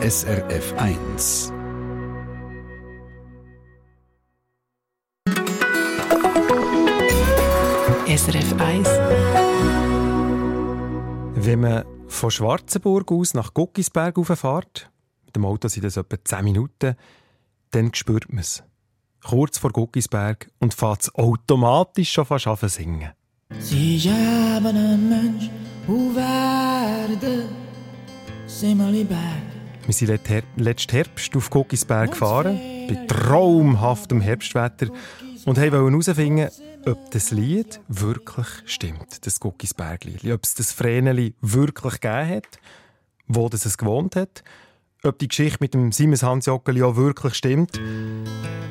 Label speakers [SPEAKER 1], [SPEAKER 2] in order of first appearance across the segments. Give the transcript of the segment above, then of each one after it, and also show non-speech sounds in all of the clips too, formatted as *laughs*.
[SPEAKER 1] SRF 1.
[SPEAKER 2] SRF 1.
[SPEAKER 3] Wenn man von Schwarzenburg aus nach Guckisberg fährt, mit dem Auto sind das etwa 10 Minuten, dann spürt man es. Kurz vor Guckisberg und fährt es automatisch schon fast an singen.
[SPEAKER 4] Sie haben einen Mensch, wo werden Simmerliberg.
[SPEAKER 3] Wir sind letzten Herbst auf Guckisberg gefahren, bei traumhaftem Herbstwetter und wollten herausfinden, ob das Lied wirklich stimmt, das Guckisberg-Lied. Ob es das Vreneli wirklich gegeben hat, wo das es gewohnt hat, ob die Geschichte mit dem Simons Hans Joggeli auch wirklich stimmt.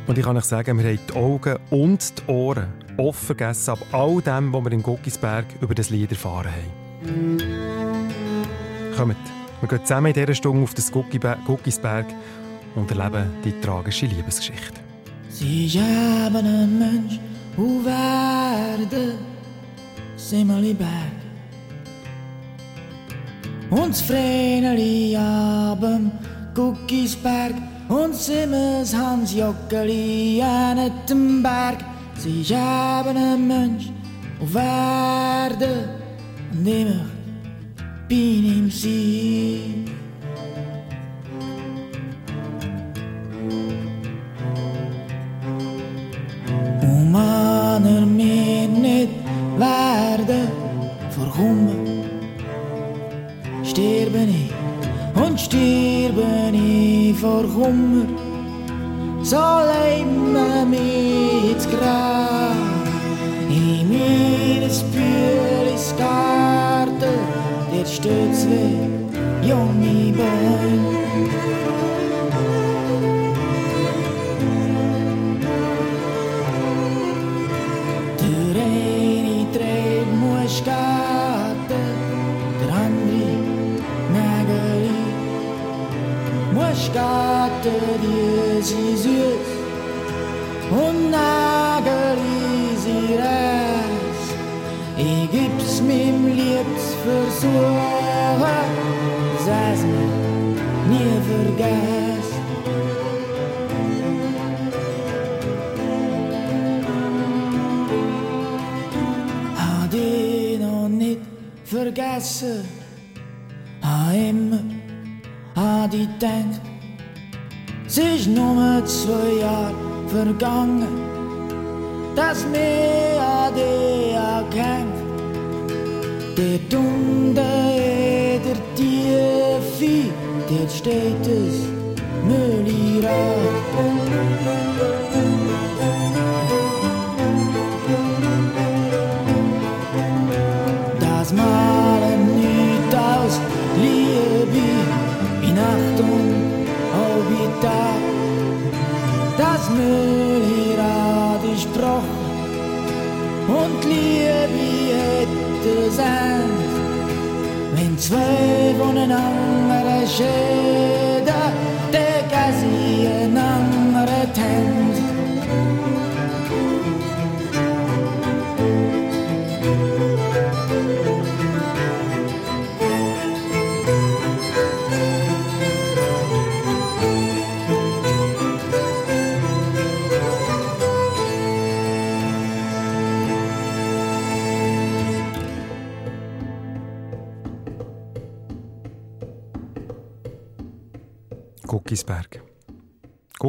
[SPEAKER 3] Und ich kann euch sagen, wir haben die Augen und die Ohren offen gegessen ab all dem, was wir in Guckisberg über das Lied erfahren haben. Kommt, wir gehen zusammen in dieser Stunde auf das Guckisberg und erleben die tragische Liebesgeschichte.
[SPEAKER 4] Sie haben einen Mensch, hoe waarde Simmerliberg. Ons Vreneli abem Guckisberg, ons Simmers Hans Jockeli aan het berg. Sie haben een Mensch, hoe waarde nimmer bin im Sie. man er meer niet waarde vergommen. Sterben ik, und sterben ik vergommen. Zal immer mit Grab in meines Bühlis Garten, der steht zwei junge Bäume. Muscate, grandi, nageli, versuchen, sei's mir nie vergessen. vergessen, an immer an die denkt. Ist nur zwei Jahre vergangen, dass mir die erkennt. Der Dunde, der Tiefe, der steht es, Müllirad. Das malen nicht aus Liebe in Nacht und auch Tag. Das Müllrad ist gebrochen und Liebe hätte sein, wenn zwei voneinander scheiden,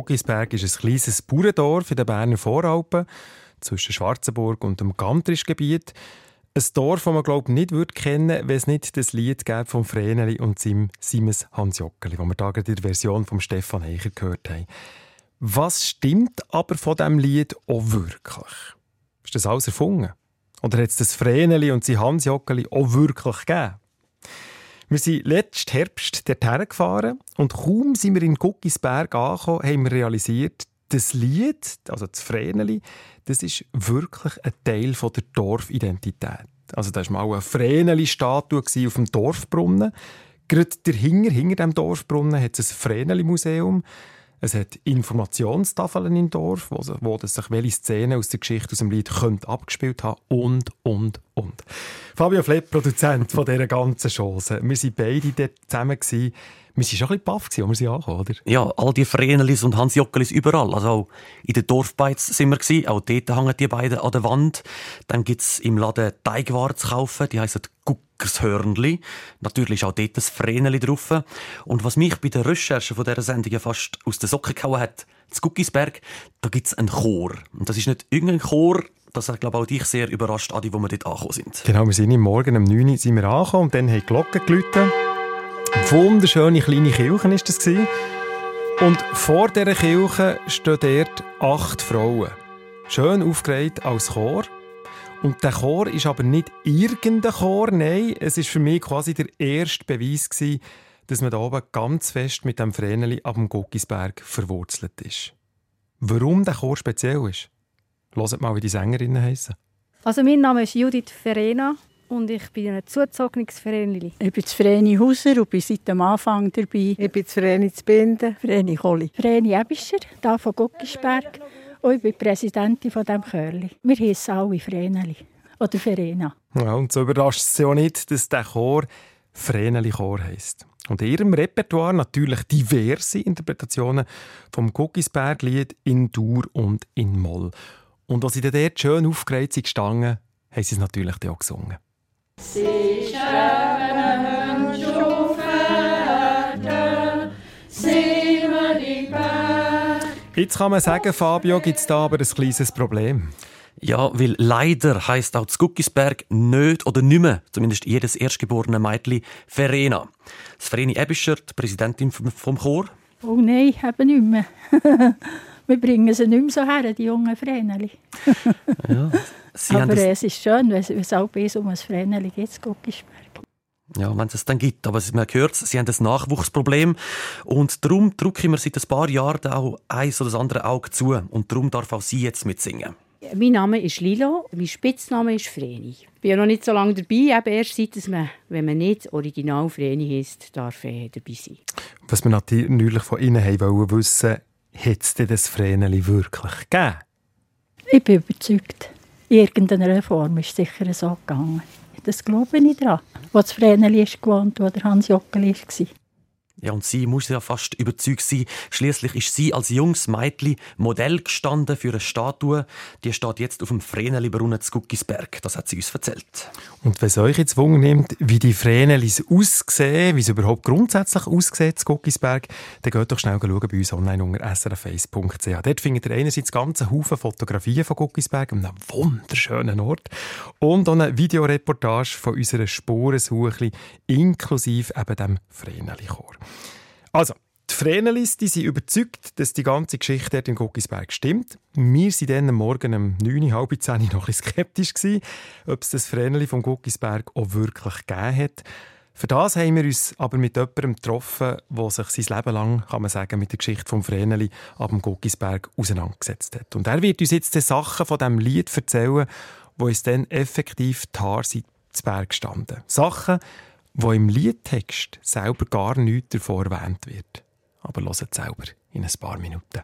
[SPEAKER 3] Guckisberg ist ein kleines Bauerndorf in den Berner Voralpen zwischen Schwarzenburg und dem Gantrischgebiet. Ein Dorf, das man glaube nicht würde kennen, wenn es nicht das Lied gäbe von Vreneli und seinem Siemens Hans Jockeli, das wir da in der Version von Stefan Eicher gehört haben. Was stimmt aber von diesem Lied auch wirklich? Ist das alles erfunden? Oder hat es das Vreneli und sein Hans Jockeli auch wirklich gegeben? Wir sind letzten Herbst dorthin gefahren und kaum sind wir in Guckisberg angekommen, haben wir realisiert, das Lied, also das Vreneli, das ist wirklich ein Teil der Dorfidentität. Also da war mal eine Vreneli-Statue auf dem Dorfbrunnen. Gerade dahinter, hinter dem Dorfbrunnen, hat es ein Vreneli-Museum. Es hat Informationstafeln im Dorf, wo, wo sich welche Szenen aus der Geschichte aus dem Lied könnte abgespielt haben und, und, und. Fabio Flepp, Produzent von dieser ganzen Chance. Wir waren beide dort zusammen. Gewesen. Wir waren schon ein bisschen baff, als wir sie ankamen, oder?
[SPEAKER 2] Ja, all die Vrenelis und Hans Jockelis überall. Also auch in den Dorfbeiz sind wir gewesen. Auch dort hängen die beiden an der Wand. Dann gibt es im Laden Teigwaren zu kaufen. Die heissen Guckershörnli. Natürlich ist auch dort das Vreneli drauf. Und was mich bei der Recherche von dieser Sendung fast aus den Socken gehauen hat, zu Guckisberg, da gibt es einen Chor. Und das ist nicht irgendein Chor, das hat, glaube ich, auch dich sehr überrascht, Adi, wo wir dort angekommen sind.
[SPEAKER 3] Genau, wir sind Morgen um 9 Uhr sind wir angekommen und dann haben die Glocken geläutet. Wunderschöne kleine Kirche war das. Und vor dieser Kirche stehen dort acht Frauen. Schön aufgereiht als Chor. Und der Chor ist aber nicht irgendein Chor, nein, es ist für mich quasi der erste Beweis gewesen, dass man da oben ganz fest mit dem Vreneli ab dem Guckisberg verwurzelt ist. Warum der Chor speziell ist? Hört mal, wie die Sängerinnen heißen.
[SPEAKER 5] Also mein Name ist Judith Verena und ich bin ein zugezogenes Vreneli.
[SPEAKER 6] Ich bin Vreni Hauser und bin seit dem Anfang dabei.
[SPEAKER 7] Ich bin Vreni zu Binden.
[SPEAKER 6] Vreni Kolli.
[SPEAKER 5] Vreni Ebischer, hier von Guckisberg. Und ich bin Präsidentin von diesem Chörli. Wir heißen alle Vreneli. Oder Verena.
[SPEAKER 3] Ja, und so überrascht es ja nicht, dass der Chor Vreneli Chor heisst. Und in ihrem Repertoire natürlich diverse Interpretationen vom Guckisberg-Lied in Dur und in Moll. Und als sie dann dort schön aufgereiht sind gestanden, haben sie es natürlich auch gesungen. Sie schreiben Jetzt kann man sagen, Fabio, gibt es da aber ein kleines Problem.
[SPEAKER 2] Ja, weil leider heisst auch zu Guckisberg nicht oder nicht mehr, zumindest jedes erstgeborene Mädchen, Verena. Das Vreni Ebischer, die Präsidentin vom Chor.
[SPEAKER 6] Oh nein, eben nicht mehr. *laughs* Wir bringen sie nicht mehr so her, die jungen Vreneli. ja, *laughs* Aber es ist schön, wenn es auch bis um ein Vreneli geht, Guckisberg.
[SPEAKER 2] Ja, wenn es es dann gibt. Aber man hört, sie haben ein Nachwuchsproblem. Und darum drücke ich mir seit ein paar Jahren auch eins oder das andere Auge zu. Und darum darf auch sie jetzt mitsingen.
[SPEAKER 8] Mein Name ist Lilo, mein Spitzname ist Vreni. Ich bin ja noch nicht so lange dabei, eben erst seit man, wenn man nicht original Vreni heißt, darf äh, dabei sein.
[SPEAKER 3] Was wir natürlich von Ihnen haben wollen wissen, hat es das Vreneli wirklich gegeben?
[SPEAKER 6] Ich bin überzeugt. In irgendeiner Form ist es sicher so gegangen. Das glaube ich daran. Wo das Vreneli gewohnt, wo der Hans Jockeli war.
[SPEAKER 2] Ja, und sie muss ja fast überzeugt sein. Schließlich ist sie als junges Mädchen Modell gestanden für eine Statue. Die steht jetzt auf dem Vreneli-Brunnen zu Guckisberg. Das hat sie uns erzählt.
[SPEAKER 3] Und wenn es euch jetzt Wunder nimmt, wie die Vrenelis aussehen, wie sie überhaupt grundsätzlich aussehen zu Guckisberg, dann geht doch schnell schauen bei uns online unter srface.ch. Dort findet ihr einerseits ganze Haufen Fotografien von Guckisberg, einem wunderschönen Ort, und auch eine Videoreportage von unserer Spurensuche, inklusive eben dem Vreneli-Chor. Also, die Vrenelis die sind überzeugt, dass die ganze Geschichte dort in Guckisberg stimmt. Wir waren dann am Morgen um 9, halb 10 noch ein bisschen skeptisch, gewesen, ob es das Vreneli vom Guckisberg auch wirklich gegeben hat. Für das haben wir uns aber mit jemandem getroffen, der sich sein Leben lang, kann man sagen, mit der Geschichte vom Vreneli ab dem Guckisberg auseinandergesetzt hat. Und er wird uns jetzt die Sachen von diesem Lied erzählen, wo uns dann effektiv die Haare zu Berg standen. Sachen, wo im Liedtext selber gar nichts davor erwähnt wird. Aber hört selber in ein paar Minuten.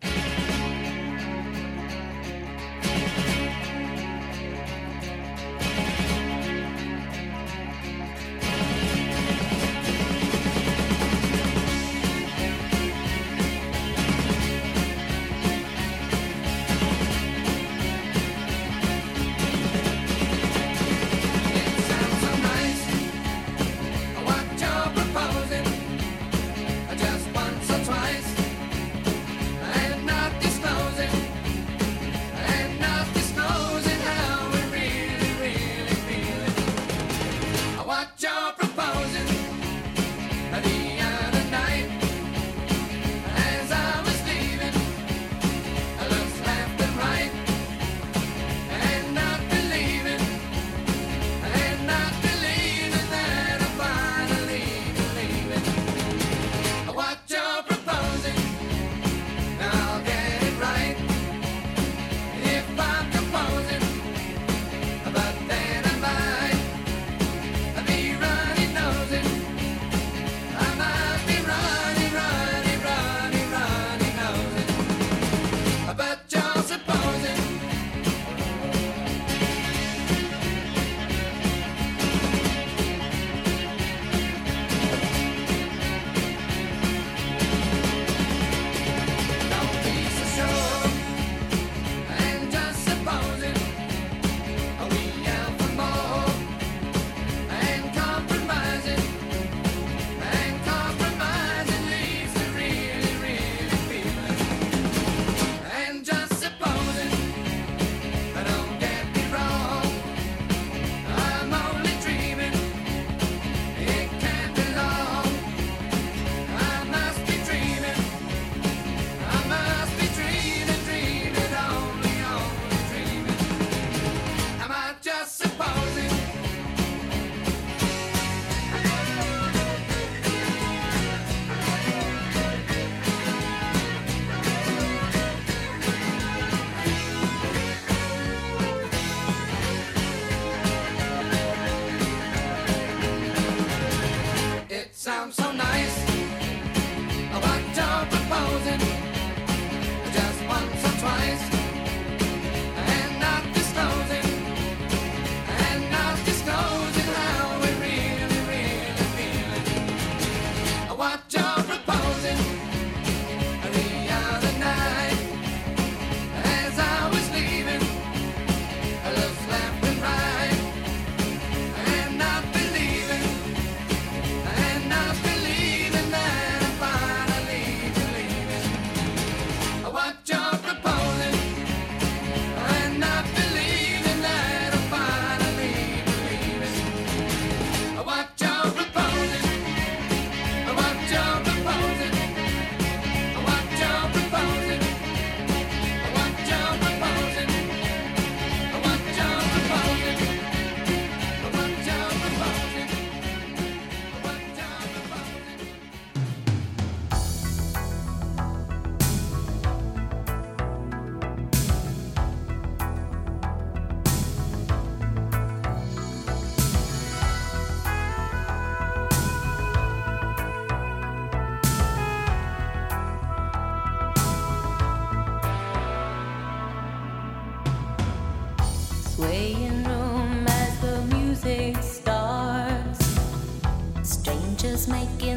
[SPEAKER 9] making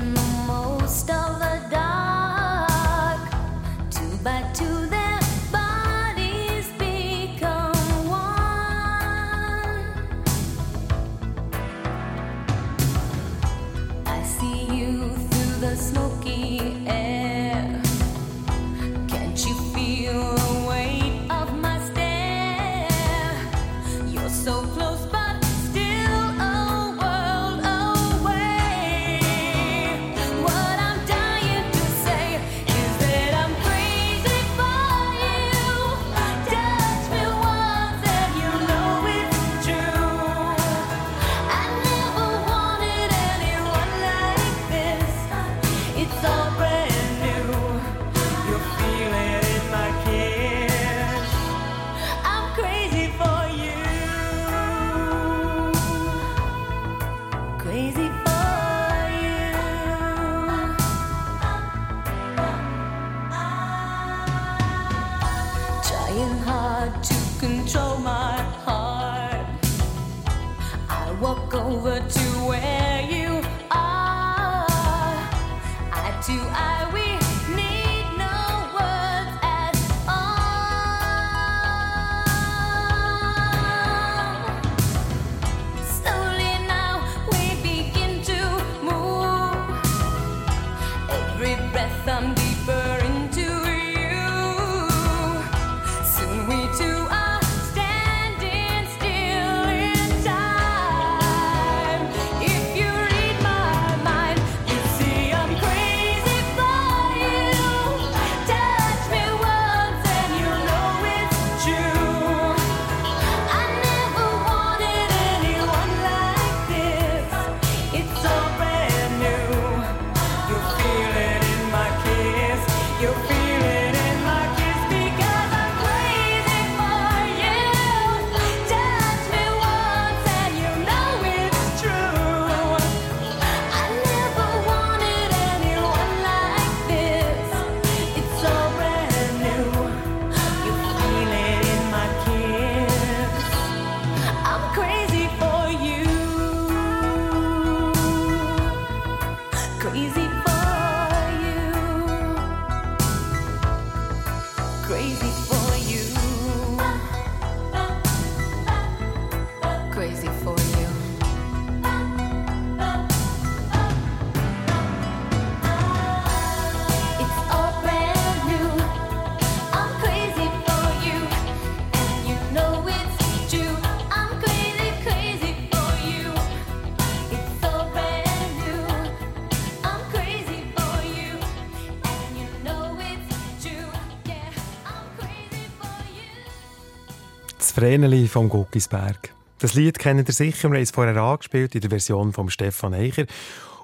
[SPEAKER 9] Vreneli vom Guckisberg. Das Lied kennt ihr sicher, wir haben es vorher angespielt in der Version von Stefan Eicher.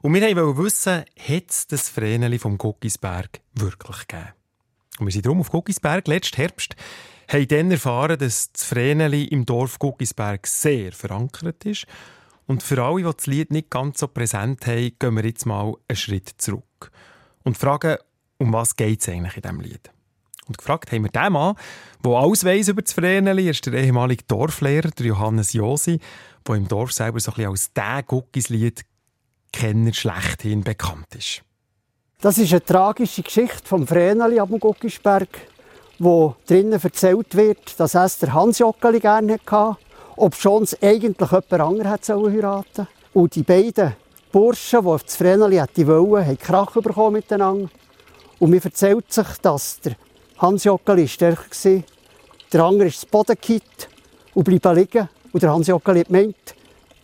[SPEAKER 9] Und wir wollten wissen, hat es das Vreneli vom Guckisberg wirklich gegeben? Und wir sind darum auf Guckisberg letzten Herbst haben dann erfahren, dass das Vreneli im Dorf Guckisberg sehr verankert ist. Und für alle, die das Lied nicht ganz so präsent haben, gehen wir jetzt mal einen Schritt zurück und fragen, um was geht es eigentlich in diesem Lied? Und gefragt haben wir den Mann, der alles weiss über das Vreneli. Ist der ehemalige Dorflehrer, Johannes Josi, der im Dorf selber so ein als der Guckislied-Kenner schlechthin bekannt ist.
[SPEAKER 7] Das ist eine tragische Geschichte vom Vreneli am Guckisberg, wo drinnen erzählt wird, dass es der Hans Jockeli gerne hatte, ob schon es eigentlich jemand anderes heiraten Und die beiden Burschen, die auf das Vreneli wollten, haben Krach bekommen miteinander. Und mir erzählt sich, dass der Hans Jockeli war stärker. Der andere ist das Boden gekippt und bleibt liegen. Und der Hans Jockeli hat gemeint,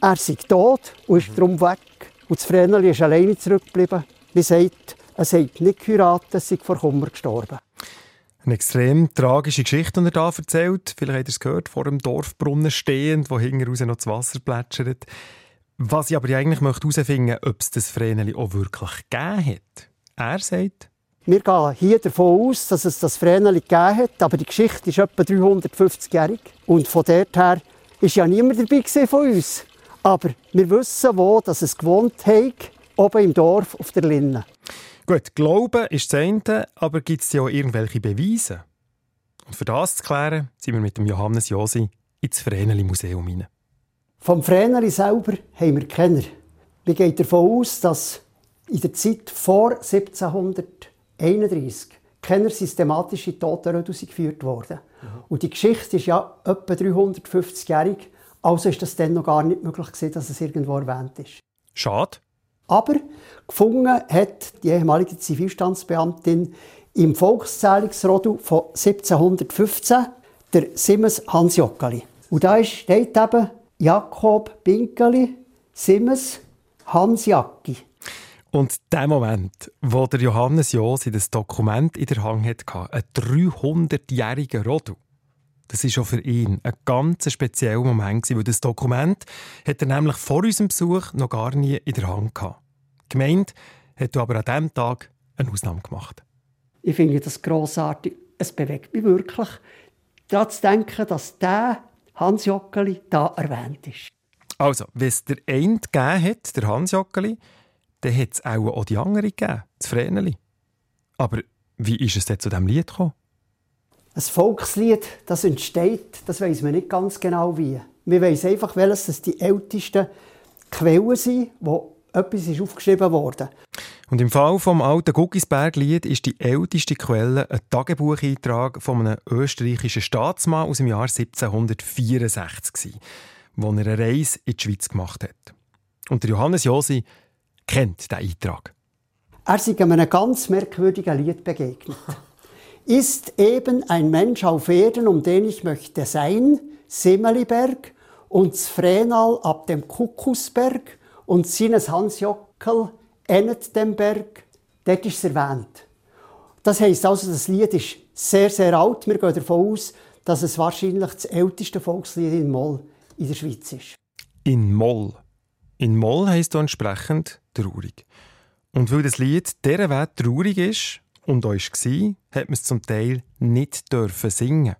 [SPEAKER 7] er sei tot und ist mhm. darum weg. Und das Vreneli ist alleine zurückgeblieben. Wie sagt, er sei nicht geheiratet, er sei vor Kummer gestorben.
[SPEAKER 9] Eine extrem tragische Geschichte, die er hier erzählt. Vielleicht habt ihr es gehört, vor dem Dorfbrunnen stehend, wo hinten raus noch das Wasser plätschert. Was ich aber eigentlich herausfinden möchte, ob es das Vreneli auch wirklich gegeben hat. Er sagt,
[SPEAKER 7] wir gehen hier davon aus, dass es das Vreneli gegeben hat, aber die Geschichte ist etwa 350-jährig. Und von dort her war ja niemand dabei von uns. Aber wir wissen, wo dass es gewohnt hat, oben im Dorf auf der Linne.
[SPEAKER 9] Gut, Glauben ist das eine, aber gibt es ja auch irgendwelche Beweise? Und für das zu klären, sind wir mit dem Johannes Josi ins Vreneli-Museum hinein.
[SPEAKER 7] Vom Vreneli selber haben wir Kenner. Wir gehen davon aus, dass in der Zeit vor 1731 keine systematische Totenreduce geführt worden. Mhm. Und die Geschichte ist ja etwa 350-jährig, also ist das dann noch gar nicht möglich gewesen, dass es irgendwo erwähnt ist.
[SPEAKER 3] Schade.
[SPEAKER 7] Aber gefunden hat die ehemalige Zivilstandsbeamtin im Volkszählungsrodel von 1715 der Simmens Hans Jockeli. Und da steht eben Jakob Binkeli, Simmens Hans Jacki.
[SPEAKER 3] Und der Moment, wo der Johannes Josi das Dokument in der Hand hatte, ein 300-jähriger Rodel, das war schon für ihn ein ganz spezieller Moment, weil das Dokument hat er nämlich vor unserem Besuch noch gar nie in der Hand gehabt. Gemeint hat er aber an diesem Tag eine Ausnahme gemacht.
[SPEAKER 7] Ich finde das grossartig. Es bewegt mich wirklich, daran zu denken, dass der Hans Jockeli da erwähnt ist.
[SPEAKER 3] Also, wenn es der eine gegeben hat, der Hans Jockeli, dann hat es auch, auch die andere gegeben, das Vreneli. Aber wie ist es denn zu diesem Lied gekommen?
[SPEAKER 7] Ein Volkslied, das entsteht, das weiß man nicht ganz genau wie. Wir wissen einfach, welches die ältesten Quellen sind, wo etwas ist aufgeschrieben wurde.
[SPEAKER 3] Und im Fall vom alten Guggisberg-Lied ist die älteste Quelle ein Tagebucheintrag von einem österreichischen Staatsmann aus dem Jahr 1764, wo er eine Reise in die Schweiz gemacht hat. Und der Johannes Josi kennt diesen Eintrag.
[SPEAKER 7] Er ist einem ganz merkwürdigen Lied begegnet. ist eben ein Mensch auf Erden, um den ich möchte sein, Simmeliberg, und Vrenal ab dem Kuckusberg und seines Hans Jockel endet dem Berg, dort ist es erwähnt. Das heisst also, das Lied ist sehr, sehr alt. Wir gehen davon aus, dass es wahrscheinlich das älteste Volkslied in Moll in der Schweiz ist.
[SPEAKER 3] In Moll. In Moll heisst es entsprechend traurig. Und weil das Lied dieser Wert traurig ist und euch war, hat man es zum Teil nicht dürfen singen.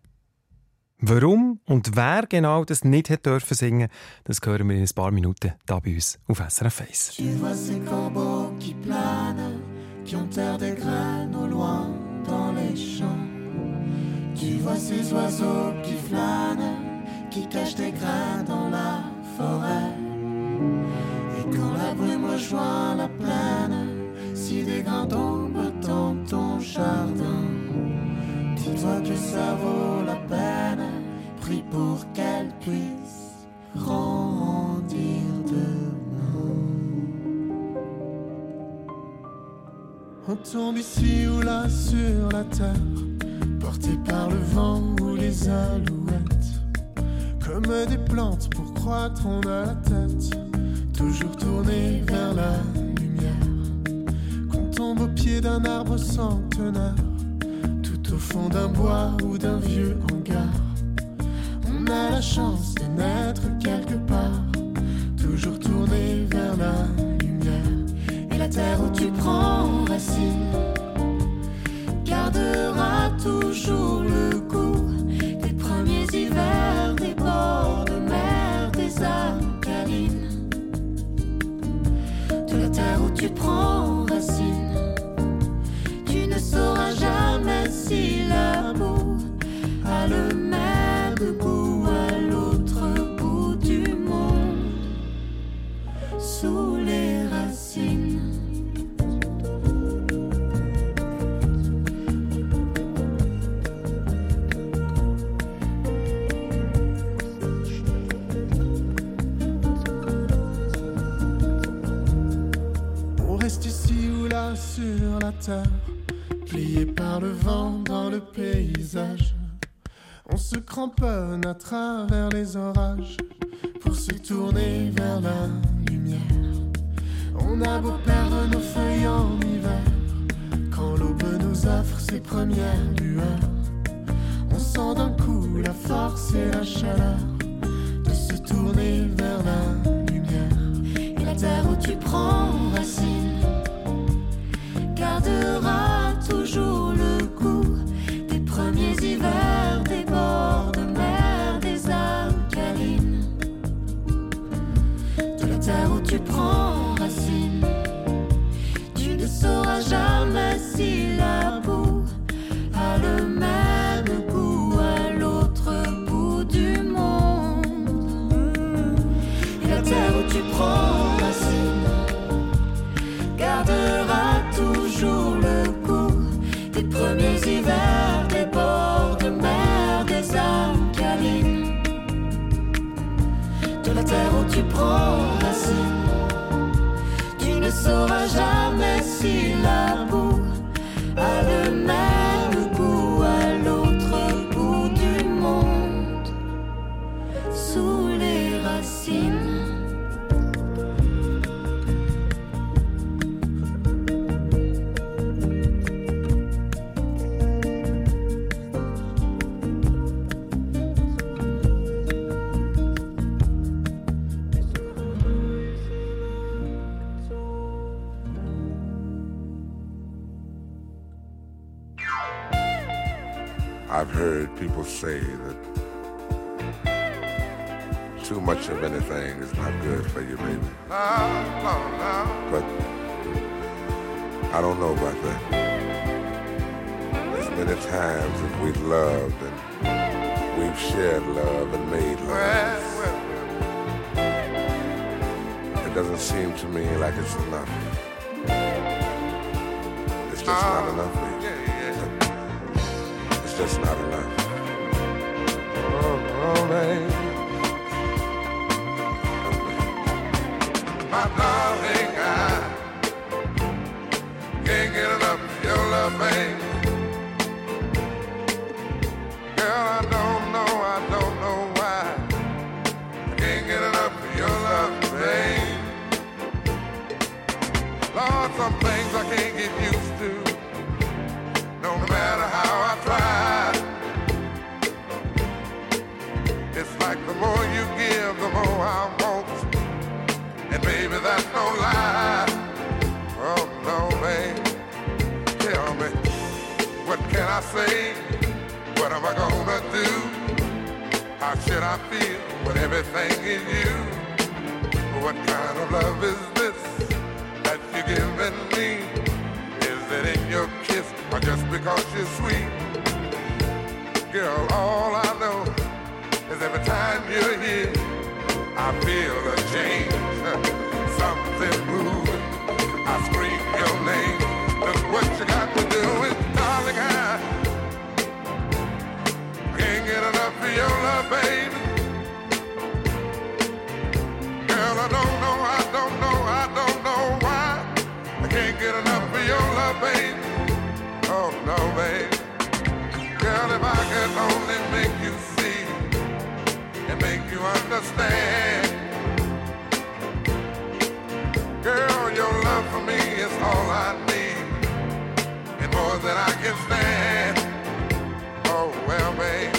[SPEAKER 3] Warum und wer genau das nicht hat dürfen singen, das hören wir in ein paar Minuten hier bei uns auf SRF 1. Tu vois ces corbeaux qui planent, qui enterrent des graines au loin dans les champs. Tu vois ces oiseaux qui flânent, qui cachent des grains dans la forêt. Et quand la brume rejoint la plaine, si des grains tombent dans ton jardin, dis-toi que ça vaut la peine, prie pour qu'elle puisse grandir demain. On tombe ici ou là sur la terre, porté par le vent ou les alouettes. Des plantes pour croître, on a la tête toujours tournée vers la lumière. Qu'on tombe au pied d'un arbre centenaire au fond d'un bois ou d'un vieux hangar. On a la chance de naître quelque part, toujours tourné vers la lumière. Et la terre où tu prends racine gardera toujours le goût des premiers hivers, tu prends racine, tu ne sauras jamais si plié par le vent dans le paysage. On se cramponne à travers les orages pour se tourner vers la lumière. On a beau perdre nos feuilles en hiver, quand l'aube nous offre ses premières lueurs. On sent d'un coup la force et la chaleur de se tourner vers la lumière. Et la terre où tu prends racine gardera
[SPEAKER 10] orage say that too much of anything is not good for you, baby. But I don't know about that. As many times as we've loved and we've shared love and made love, it doesn't seem to me like it's enough. It's just not enough, baby. It's just not enough. Oh my darling, I can't get enough of your love, babe. Baby, that's no lie. Oh no, babe. Tell me, what can I say? What am I gonna do? How should I feel when everything is you? What kind of love is this that you're giving me? Is it in your kiss or just because you're sweet? Girl, all I know is every time you're here, I feel a don't know, I don't know I don't know why. I can stand. Oh, well, babe,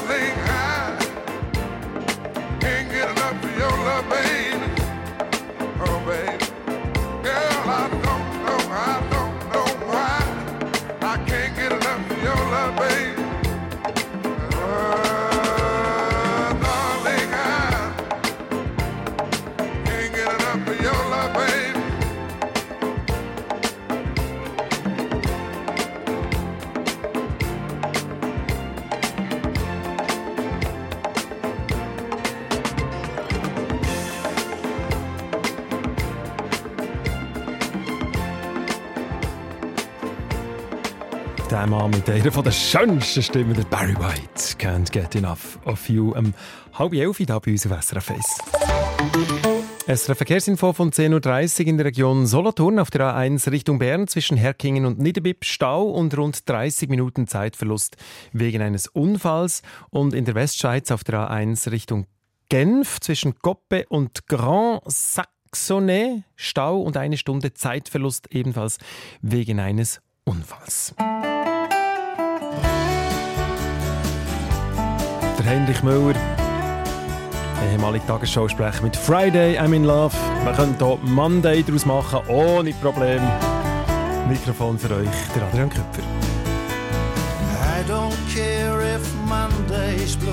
[SPEAKER 3] Mann mit einer der schönsten Stimmen, der Barry White, can't get enough of you. Um halb elf hier bei uns auf SRF 1. SRF Verkehrsinfo von 10.30 Uhr in der Region Solothurn auf der A1 Richtung Bern zwischen Herkingen und Niederbipp Stau und rund 30 Minuten Zeitverlust wegen eines Unfalls und in der Westschweiz auf der A1 Richtung Genf zwischen Goppe und Grand Saxonnet Stau und eine Stunde Zeitverlust ebenfalls wegen eines Unfalls. Der Heinrich Müller, ehemaliger Tagesschausprecher mit Friday I'm in Love. Wir können hier Monday daraus machen, ohne Problem. Mikrofon für euch, der Adrian Köpfer.
[SPEAKER 11] I don't care if Monday's blue,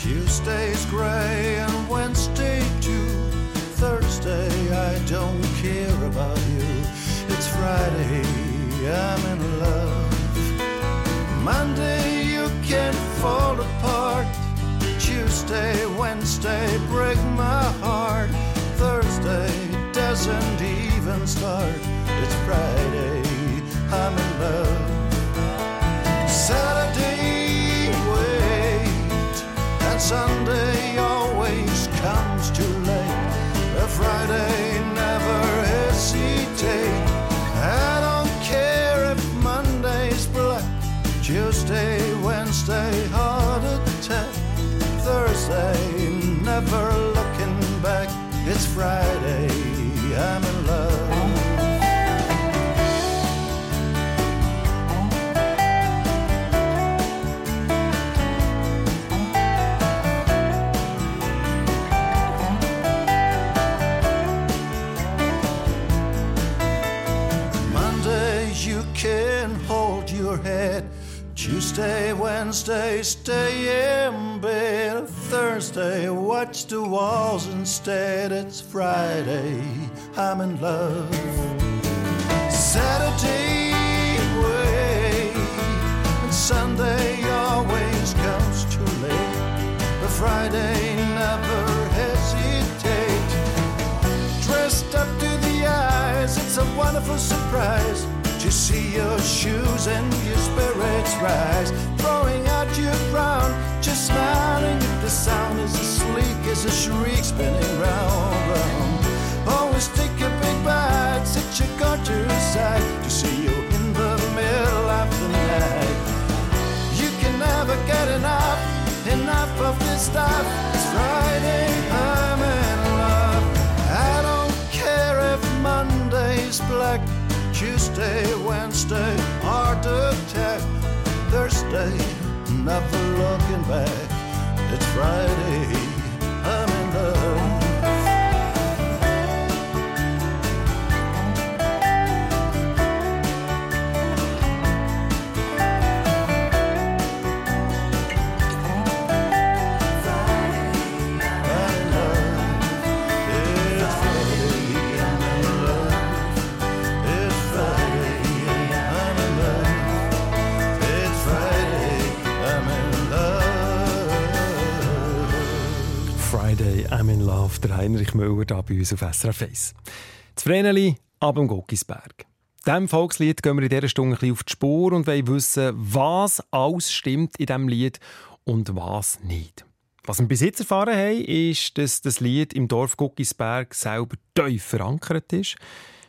[SPEAKER 11] Tuesday's gray, and Wednesday too. Thursday, I don't care about you. It's Friday, I'm in love. Monday, can fall apart. Tuesday, Wednesday, break my heart. Thursday doesn't even start. It's Friday, I'm Wednesday, stay in bed. Thursday, watch the walls instead. It's Friday, I'm in love. Saturday, wait. And Sunday always comes too late. But Friday, never hesitate. Dressed up to the eyes, it's a wonderful surprise to see your shoes and your spirits rise. Throwing out your crown, just smiling at the sound as sleek as a shriek spinning round, round. Always take a big bite, sit your garter aside to see you in the middle of the night. You can never get enough, enough of this stuff. It's Friday, I'm in love. I don't care if Monday's black. Tuesday, Wednesday, heart attack. Thursday, never looking back. It's Friday, I'm in Love,
[SPEAKER 3] der Heinrich Müller hier bei uns auf SRF 1. Das Vreneli ab dem Gockisberg. Diesem Volkslied gehen wir in dieser Stunde ein auf die Spur und wollen wissen, was alles stimmt in diesem Lied und was nicht. Was wir bis jetzt erfahren haben, ist, dass das Lied im Dorf Guckisberg selber tief verankert ist.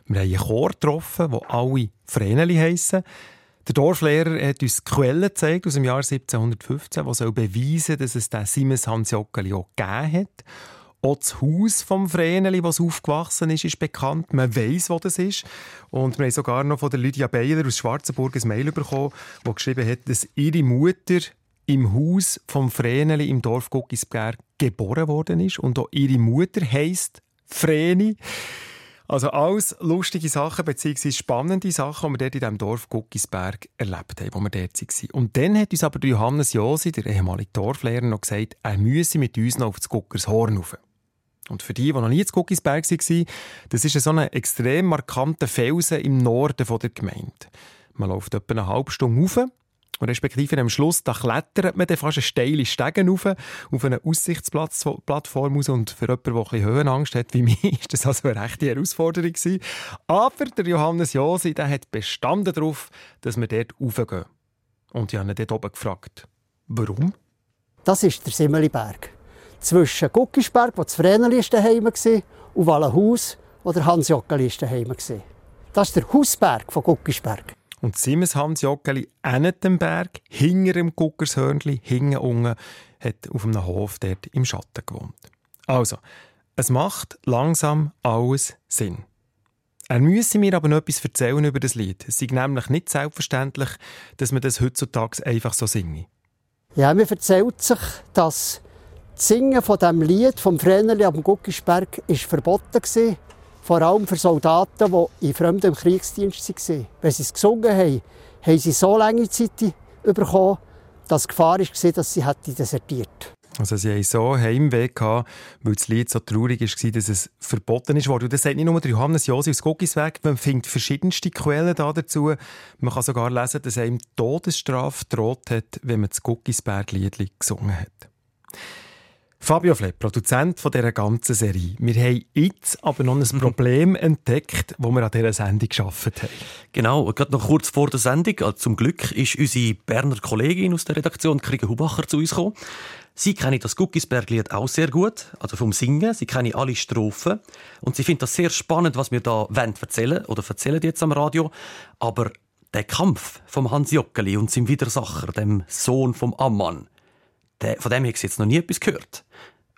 [SPEAKER 3] Wir haben einen Chor getroffen, wo alle Vreneli heissen. Der Dorflehrer hat uns Quellen gezeigt aus dem Jahr 1715, die soll beweisen dass es den Simons Hans Jockeli auch gegeben hat. Auch das Haus vom Vreneli, das aufgewachsen ist, ist bekannt. Man weiß, wo das ist. Und wir haben sogar noch von der Lydia Beiler aus Schwarzenburg ein Mail bekommen, die geschrieben hat, dass ihre Mutter im Haus vom Vreneli im Dorf Guckisberg geboren worden ist. Und auch ihre Mutter heisst Vreni. Also alles lustige Sachen bzw. spannende Sachen, die wir dort in diesem Dorf Guckisberg erlebt haben, wo wir dort waren. Und dann hat uns aber Johannes Josi, der ehemalige Dorflehrer, noch gesagt, er müsse mit uns noch auf das Guckershorn rauf. Und für die, die noch nie zu Guckisberg waren, das ist so ein extrem markanter Felsen im Norden der Gemeinde. Man läuft etwa eine halbe Stunde rauf und respektive am Schluss, da klettert man dann fast eine steile Stege rauf, auf eine Aussichtsplattform raus. Und für jemanden, der ein bisschen Höhenangst hat, wie *laughs* mich, ist das also eine rechte Herausforderung gewesen. Aber der Johannes Josi, der hat bestanden darauf, dass wir dort raufgehen. Und ich habe ihn dort oben gefragt, warum?
[SPEAKER 7] Das ist der Simmeliberg. Zwischen Guckisberg, wo das Vreneli daheim war, und Wallenhaus, wo der Hans Jockeli daheim war. Das ist der Hausberg von Guckisberg.
[SPEAKER 3] Und Simons Hans Joggeli ähnet dem Berg, hinter dem Guckershörnli, hinten unten, hat auf einem Hof dort im Schatten gewohnt. Also, es macht langsam alles Sinn. Er müsse mir aber noch etwas erzählen über das Lied. Es ist nämlich nicht selbstverständlich, dass man das heutzutage einfach so singe.
[SPEAKER 7] Ja, mir erzählt sich, dass das Singen von dem Lied vom Vreneli am Guckisberg ist verboten war vor allem für Soldaten, die in fremdem Kriegsdienst waren. Wenn sie es gesungen haben, haben sie so lange Zeit bekommen, dass die Gefahr war, dass sie desertiert
[SPEAKER 3] also sie hatten so Heimweh, gehabt, weil das Lied so traurig war, dass es verboten. Und das sagt nicht nur der Johannes Josi aus Guggisweg, man findet verschiedenste Quellen dazu. Man kann sogar lesen, dass einem Todesstrafe droht hat, wenn man das Guggisberg-Lied gesungen hat. Fabio Flepp, Produzent von dieser ganzen Serie. Wir haben jetzt aber noch ein Problem entdeckt, das wir an dieser Sendung geschaffen haben.
[SPEAKER 2] Genau, gerade noch kurz vor der Sendung, also zum Glück, ist unsere Berner Kollegin aus der Redaktion, Kriege Hubacher, zu uns gekommen. Sie kennt das Guckisberg-Lied auch sehr gut, also vom Singen. Sie kennt alle Strophen. Und sie findet das sehr spannend, was wir da erzählen oder erzählen jetzt am Radio. Aber der Kampf vom Hans Jockeli und seinem Widersacher, dem Sohn vom Ammann, der, von dem habe ich jetzt noch nie etwas gehört.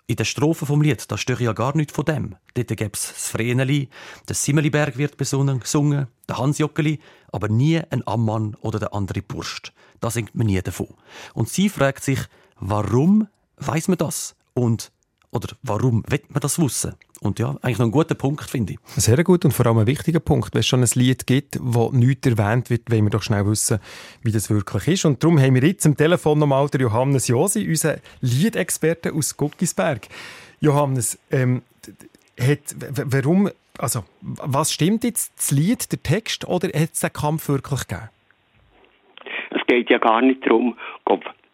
[SPEAKER 2] In der Strophe vom Lied, da störe ja gar nichts von dem. Dort gäbe es das Vreneli, der Simmeliberg wird besungen, der Hansjockeli, aber nie ein Ammann oder der andere Burst. Da singt man nie davon. Und sie fragt sich, warum weiß man das? Und oder warum will man das wissen? Und ja, eigentlich noch ein guter Punkt, finde ich.
[SPEAKER 3] Sehr guter und vor allem ein wichtiger Punkt. Wenn es schon ein Lied gibt, das nichts erwähnt wird, wollen wir doch schnell wissen, wie das wirklich ist. Und darum haben wir jetzt am Telefon nochmal den Johannes Josi, unseren Liedexperte aus Guckisberg. Johannes, ähm, hat, warum, also, was stimmt jetzt, das Lied, der Text, oder hat es den Kampf wirklich gegeben?
[SPEAKER 12] Es geht ja gar nicht darum,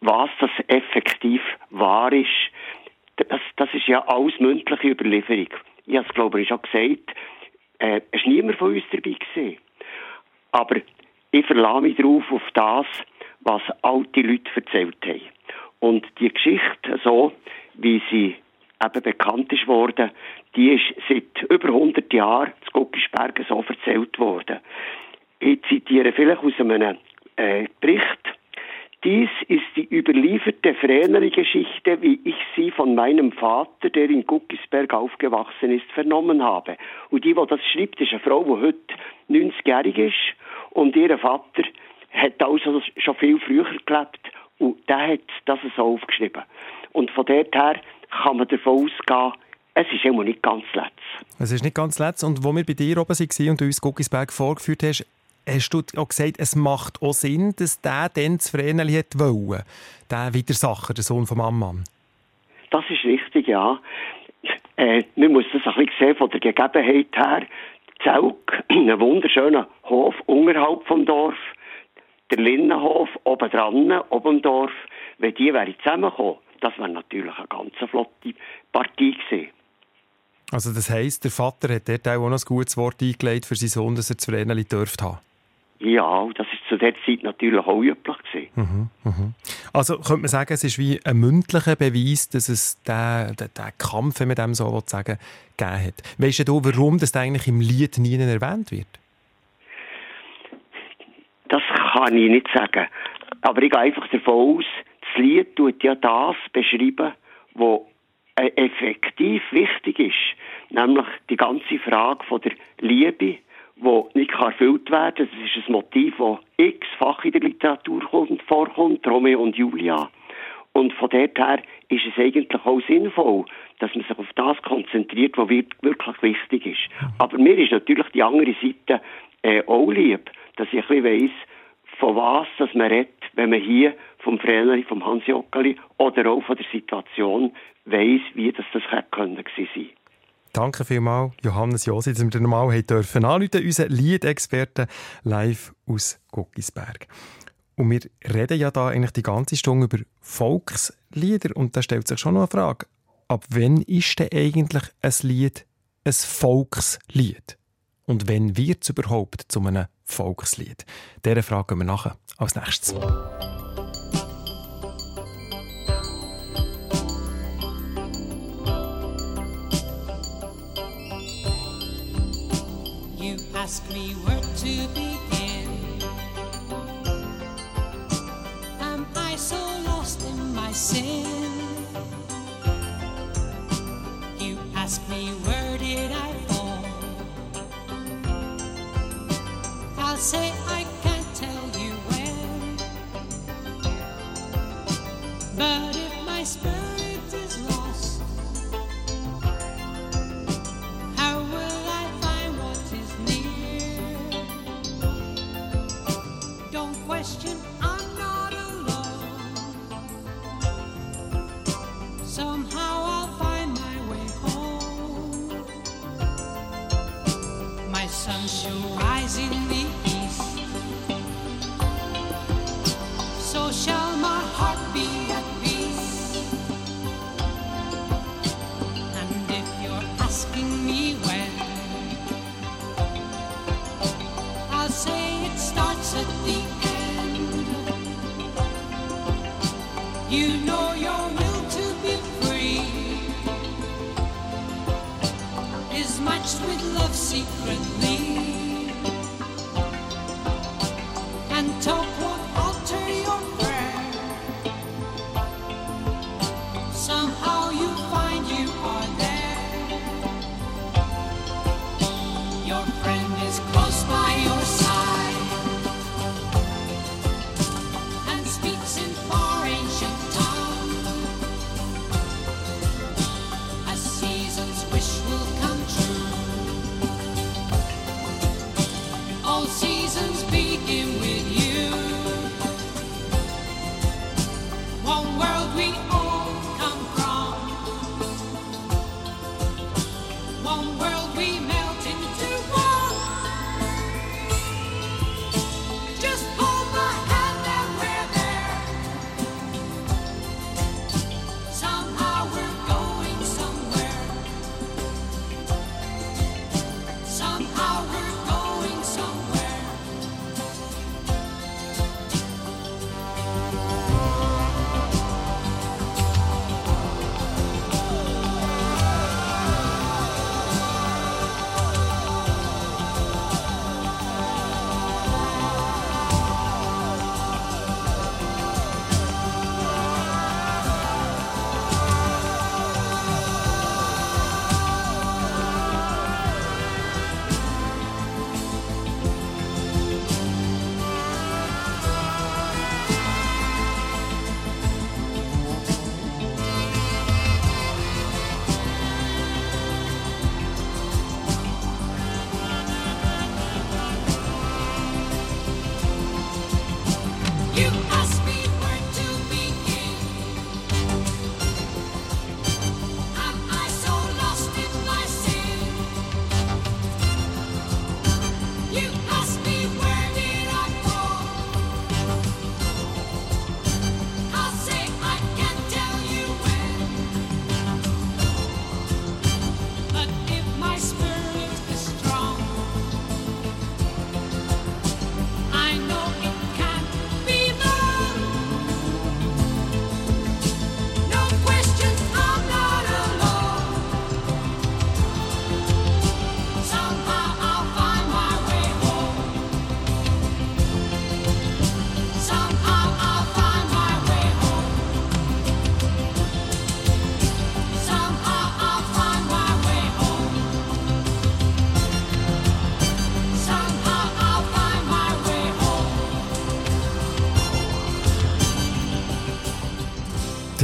[SPEAKER 12] was das effektiv wahr ist das, das ist ja alles mündliche Überlieferung. Ich habe es, glaube ich, schon gesagt. Äh, es war niemand von uns dabei. Gewesen. Aber ich verlasse mich darauf, auf das, was alte Leute erzählt haben. Und die Geschichte, so wie sie eben bekannt ist worden, die ist seit über 100 Jahren zu Guckisbergen so erzählt worden. Ich zitiere vielleicht aus einem äh, Bericht dies ist die überlieferte Vreneli-Geschichte, wie ich sie von meinem Vater, der in Guckisberg aufgewachsen ist, vernommen habe. Und die, die das schreibt, ist eine Frau, die heute 90-jährig ist. Und ihr Vater hat also schon viel früher gelebt. Und der hat das so aufgeschrieben. Und von dort her kann man davon ausgehen, es ist immer nicht ganz letzt.
[SPEAKER 3] Es ist nicht ganz letzt. Und wo wir bei dir oben waren und uns Guckisberg vorgeführt hast, hast du auch gesagt, es macht auch Sinn, dass der dann das Vreneli wollte, der Widersacher, der Sohn von Ammann.
[SPEAKER 12] Das ist richtig, ja. Äh, man muss das ein bisschen sehen von der Gegebenheit her. Zelk, ein wunderschöner Hof unterhalb vom Dorf, der Linnenhof oben dran, oben im Dorf. Wenn die wären zusammengekommen, das wäre natürlich eine ganz flotte Partie gewesen.
[SPEAKER 3] Also das heisst, der Vater hat dort auch noch ein gutes Wort eingelegt für seinen Sohn, dass er das Vreneli dürfte haben?
[SPEAKER 12] Ja, das ist zu der Zeit natürlich auch üblich.
[SPEAKER 3] Mhm, mhm. Also könnte man sagen, es ist wie ein mündlicher Beweis, dass es diesen, den Kampf, wenn man dem so sagen gegeben hat. Weißt du, warum das eigentlich im Lied nie erwähnt wird?
[SPEAKER 12] Das kann ich nicht sagen. Aber ich gehe einfach davon aus, das Lied tut ja das beschreiben, was effektiv wichtig ist. Nämlich die ganze Frage von der Liebe, wo nicht erfüllt werden kann. Das ist ein Motiv, das x-fach in der Literatur vorkommt, Romeo und Julia. Und von dort her ist es eigentlich auch sinnvoll, dass man sich auf das konzentriert, was wirklich wichtig ist. Aber mir ist natürlich die andere Seite äh, auch lieb, dass ich ein weiss, von was dass man redet, wenn man hier vom Vreneli, vom Hans Jockeli oder auch von der Situation weiss, wie das, das hätte können sein
[SPEAKER 3] Danke vielmals, Johannes Josi, dass wir den normal haben dürfen anrufen, unseren Liedexperten live aus Guckisberg. Und wir reden ja da eigentlich die ganze Stunde über Volkslieder und da stellt sich schon noch eine Frage. Ab wann ist denn eigentlich ein Lied ein Volkslied? Und wann wird es überhaupt zu einem Volkslied? Dieser Frage gehen wir nachher als nächstes. Ask me where to begin.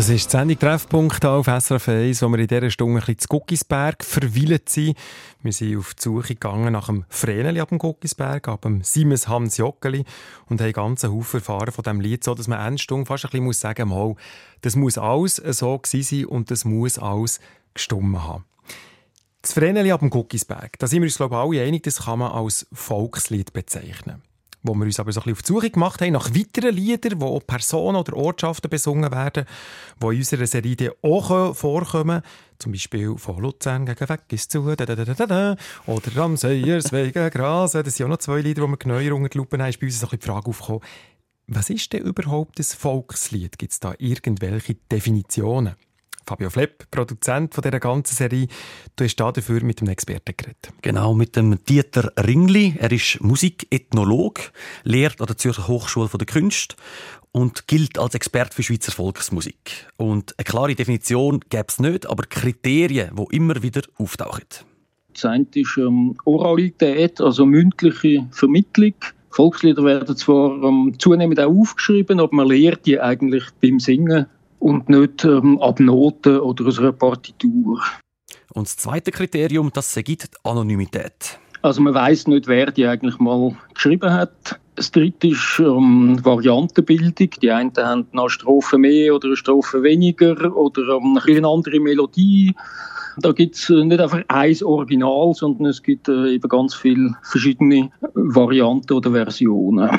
[SPEAKER 3] Das ist die Sendung Treffpunkt auf SRF 1, wo wir in dieser Stunde ein bisschen zu Guckisberg verweilt sind. Wir sind auf die Suche gegangen nach dem Vreneli ab dem Guckisberg, ab dem Siemens Hans Jockeli und haben ganz Haufen erfahren von diesem Lied, so dass man Endstunde fast ein bisschen muss sagen muss, das muss alles so gewesen sein und das muss alles gestummen haben. Das Vreneli ab dem Guckisberg, da sind wir uns glaube ich alle einig, das kann man als Volkslied bezeichnen wo wir uns aber so ein bisschen auf die Suche gemacht haben nach weiteren Liedern, wo auch Personen oder Ortschaften besungen werden, die in unserer Serie auch vorkommen. Zum Beispiel von Luzern gegen Weggis zu, da, da, da, da, da, oder Ramseyers wegen *laughs* Grasen. Das sind auch noch zwei Lieder, die wir genauer unter die Lupe haben. ist bei uns so ein bisschen die Frage aufgekommen, was ist denn überhaupt ein Volkslied? Gibt es da irgendwelche Definitionen? Fabio Flepp, Produzent von dieser ganzen Serie. Du hast dafür mit dem Experten geredet.
[SPEAKER 2] Genau, mit dem Dieter Ringli. Er ist Musikethnologe, lehrt an der Zürcher Hochschule der Künste und gilt als Experte für Schweizer Volksmusik. Und eine klare Definition gäbe es nicht, aber Kriterien, die immer wieder auftauchen.
[SPEAKER 13] Das eine ist ähm, Oralität, also mündliche Vermittlung. Volkslieder werden zwar ähm, zunehmend auch aufgeschrieben, aber man lehrt die eigentlich beim Singen und nicht ähm, ab Noten oder aus einer Partitur.
[SPEAKER 2] Und das zweite Kriterium, das die Anonymität.
[SPEAKER 13] Also man weiß nicht, wer die eigentlich mal geschrieben hat. Das dritte ist ähm, Variantenbildung. Die einen haben eine Strophe mehr oder eine Strophe weniger oder ähm, eine andere Melodie. Da gibt es äh, nicht einfach ein Original, sondern es gibt äh, eben ganz viele verschiedene Varianten oder Versionen.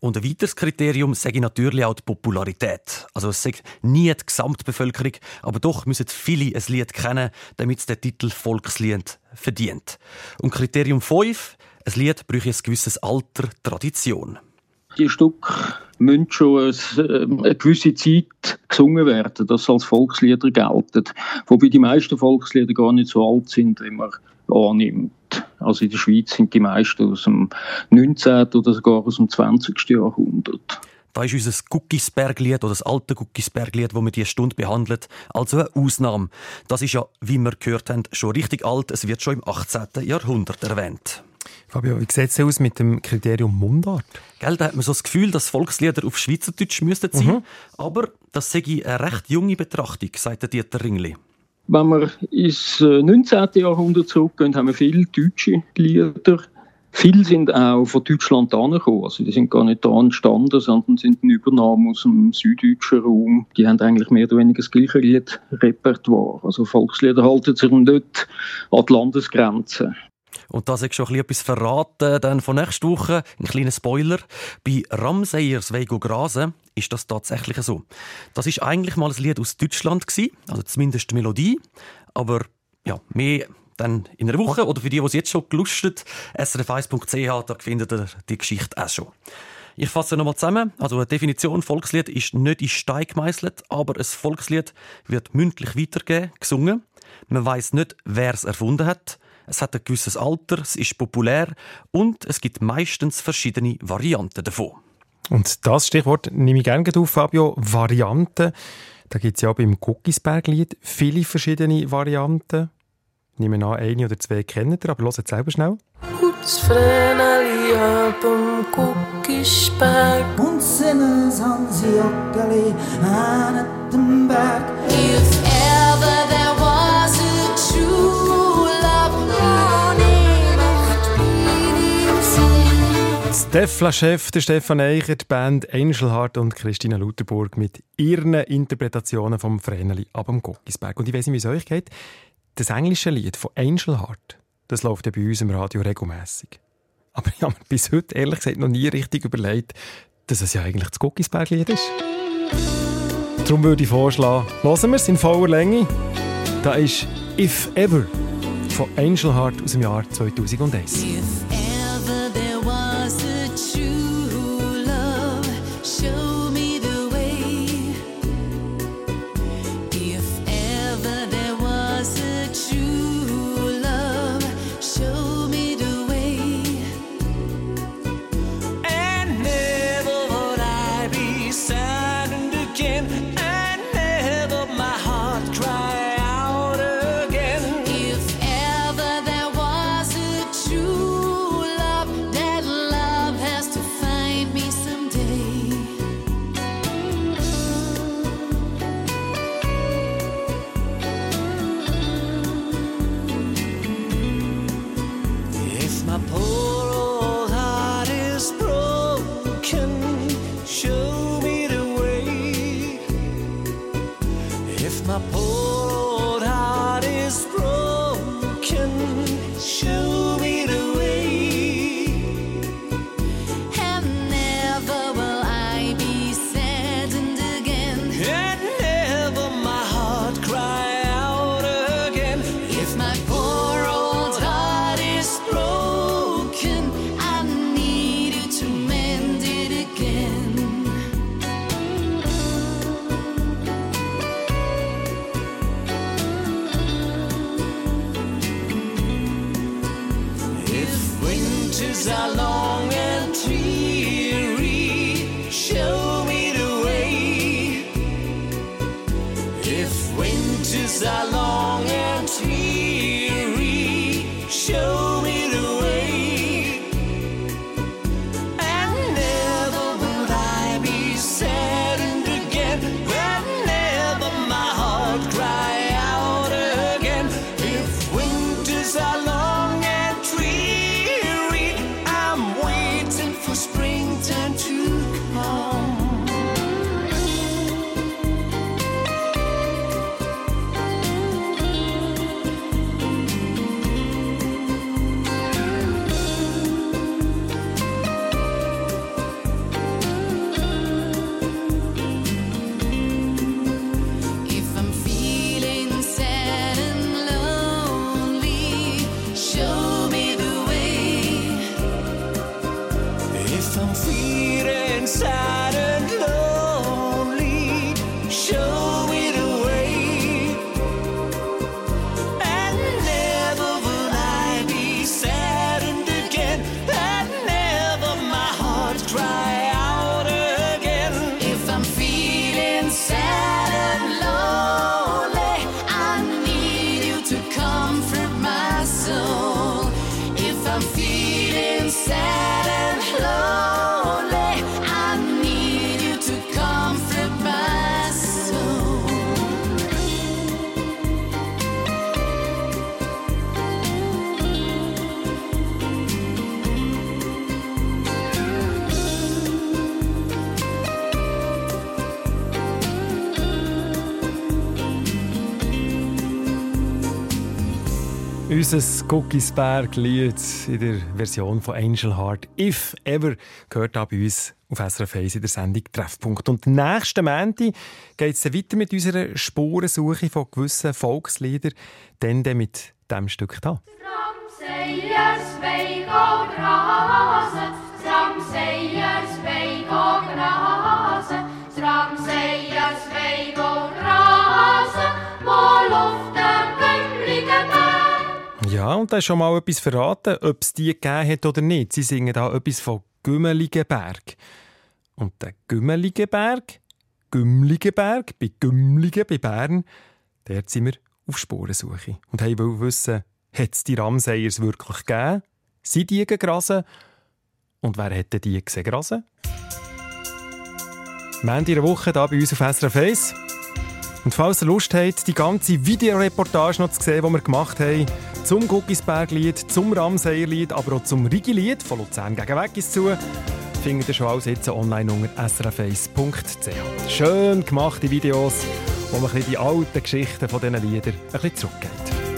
[SPEAKER 2] Und ein weiteres Kriterium sage ich natürlich auch die Popularität. Also es sagt nie die Gesamtbevölkerung, aber doch müssen viele ein Lied kennen, damit es den Titel Volkslied verdient. Und Kriterium 5, ein Lied braucht ein gewisses Alter, Tradition.
[SPEAKER 13] Die Stück müssen schon ähm, eine gewisse Zeit gesungen werden, dass sie als Volkslieder gelten. Wobei die meisten Volkslieder gar nicht so alt sind, wie man annimmt. Also in der Schweiz sind die meisten aus dem 19. oder sogar aus dem 20. Jahrhundert.
[SPEAKER 2] Da ist unser Guckisberglied oder das alte Guckisberglied, das wir diese Stunde behandelt, also eine Ausnahme. Das ist ja, wie wir gehört haben, schon richtig alt. Es wird schon im 18. Jahrhundert erwähnt.
[SPEAKER 11] Fabio, wie sieht es aus mit dem Kriterium Mundart?
[SPEAKER 2] Gell, da hat man so das Gefühl, dass Volkslieder auf Schweizerdeutsch müssten sein. Mhm. Aber das sei eine recht junge Betrachtung, sagt der Dieter Ringli.
[SPEAKER 13] Wenn wir ins 19. Äh, Jahrhundert zurückgehen, haben wir viele deutsche Lieder Viele sind auch von Deutschland angekommen. Also die sind gar nicht da entstanden, sondern sind eine Übernahme aus dem süddeutschen Raum. Die haben eigentlich mehr oder weniger das gleiche Liedrepertoire. Also Volkslieder halten sich nicht an die Landesgrenzen.
[SPEAKER 2] Und da ist schon etwas verraten, dann von nächster Woche, ein kleiner Spoiler. Bei Ramseyers Wego Grasen ist das tatsächlich so. Das ist eigentlich mal ein Lied aus Deutschland gewesen, also zumindest die Melodie, aber ja, mehr dann in einer Woche oder für die, die es jetzt schon gelustet, srf1.ch, da findet ihr die Geschichte auch schon. Ich fasse nochmal zusammen. Also eine Definition Volkslied ist nicht in Stein gemeißelt, aber ein Volkslied wird mündlich weitergegeben, gesungen. Man weiß nicht, wer es erfunden hat. Es hat ein gewisses Alter, es ist populär und es gibt meistens verschiedene Varianten davon.
[SPEAKER 11] Und das Stichwort nehme ich gerne auf, Fabio. Varianten. Da gibt es ja beim Guckisberglied viele verschiedene Varianten. Ich nehme an, eine oder zwei kennt ihr, aber hört selber schnell. Das Vreneli ab dem Guckisberg und Sinnes an sie Joggeli an dem Berg. Stefla-Chef, der Stefan Eicher, die Band Angelhardt und Christina Lutherburg mit ihren Interpretationen vom Vreneli ab dem Guckisberg. Und ich weiß nicht, wie es euch geht das englische Lied von Angel Heart, das läuft ja bei uns im Radio regelmäßig. Aber ich habe mir bis heute ehrlich gesagt noch nie richtig überlegt, dass es ja eigentlich das Guckisberg-Lied ist. Darum würde ich vorschlagen, hören wir es in voller Länge. Da ist If Ever von Angel Heart aus dem Jahr 2001.
[SPEAKER 3] Unser Guckisberg-Lied in der Version von Angel Heart «If Ever» gehört auch bei uns auf SRF 1 in der Sendung «Treffpunkt». Und nächsten Montag geht es weiter mit unserer Spurensuche von gewissen Volksliedern, dann, mit diesem Stück hier. Ja, und da ist schon mal etwas verraten, ob es die gegeben hat oder nicht. Sie singen da etwas von Gümmeligenberg. Und der Gümmeligenberg, Gümmligenberg, bei Gümmligen, bei Bern, dort sind wir auf Spurensuche. Und wollen wissen, hat es die Ramseyers wirklich gegeben? Sind die gegrasen? Und wer hätte die gegrasen? Wir haben in einer Woche hier bei uns auf SRF 1. Und falls ihr Lust habt, die ganze Videoreportage noch zu sehen, die wir gemacht haben, zum Guckisberg-Lied, zum Ramseyer-Lied, aber auch zum Rigi-Lied von Luzern gegen Weggis zu, findet ihr schon alles jetzt online unter srf1.ch. Schön gemachte Videos, wo man die alten Geschichten von diesen Liedern ein bisschen zurückgeht.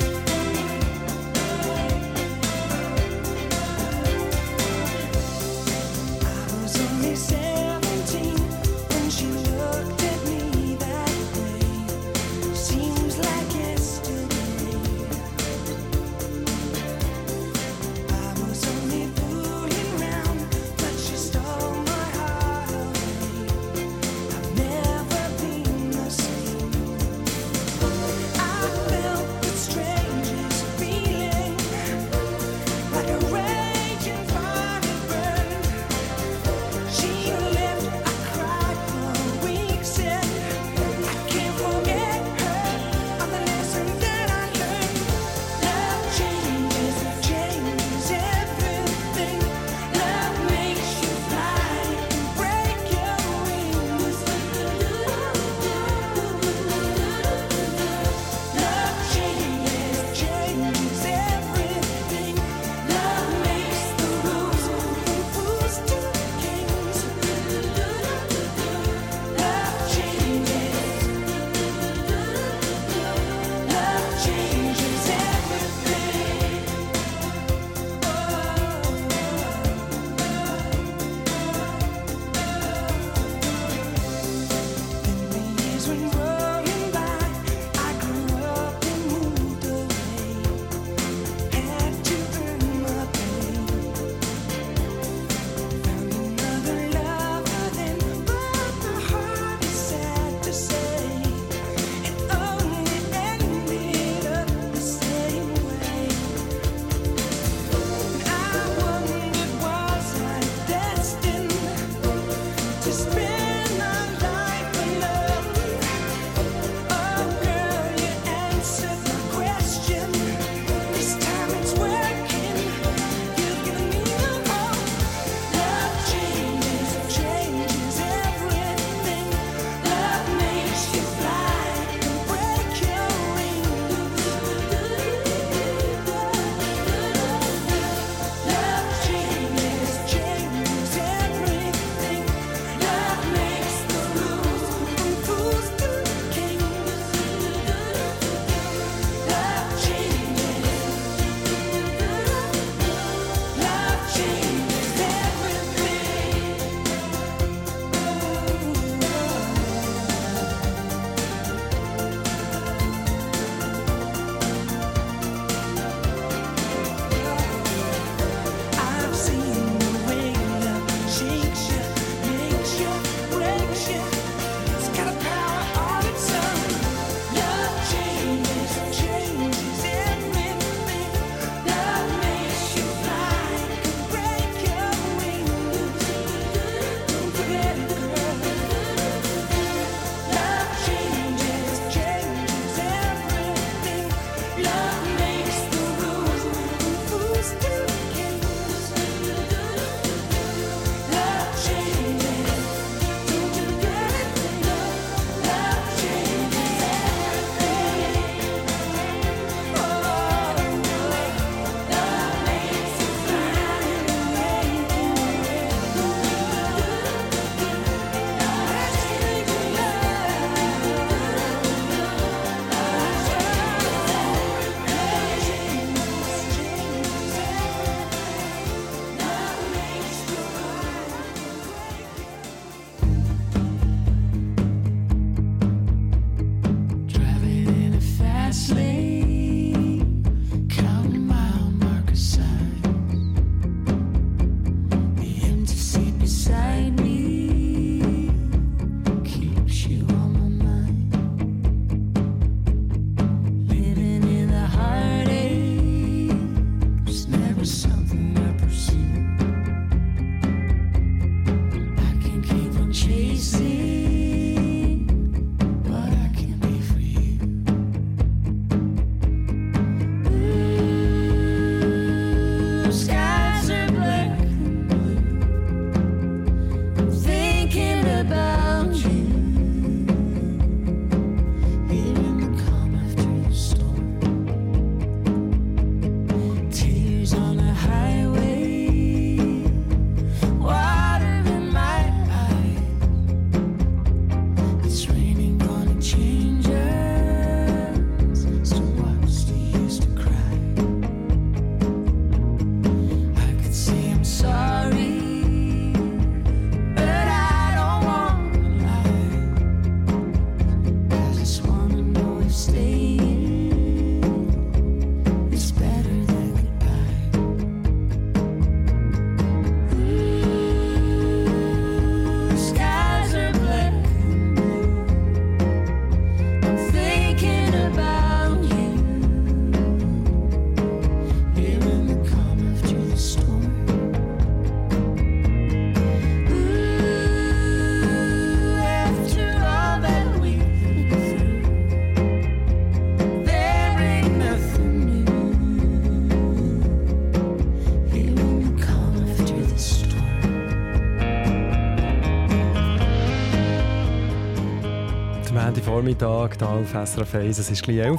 [SPEAKER 3] Vormittag hier auf SRF 1. Es ist gleich 11.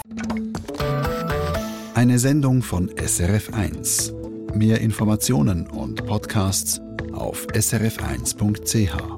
[SPEAKER 1] Eine Sendung von SRF 1. Mehr Informationen und Podcasts auf srf1.ch.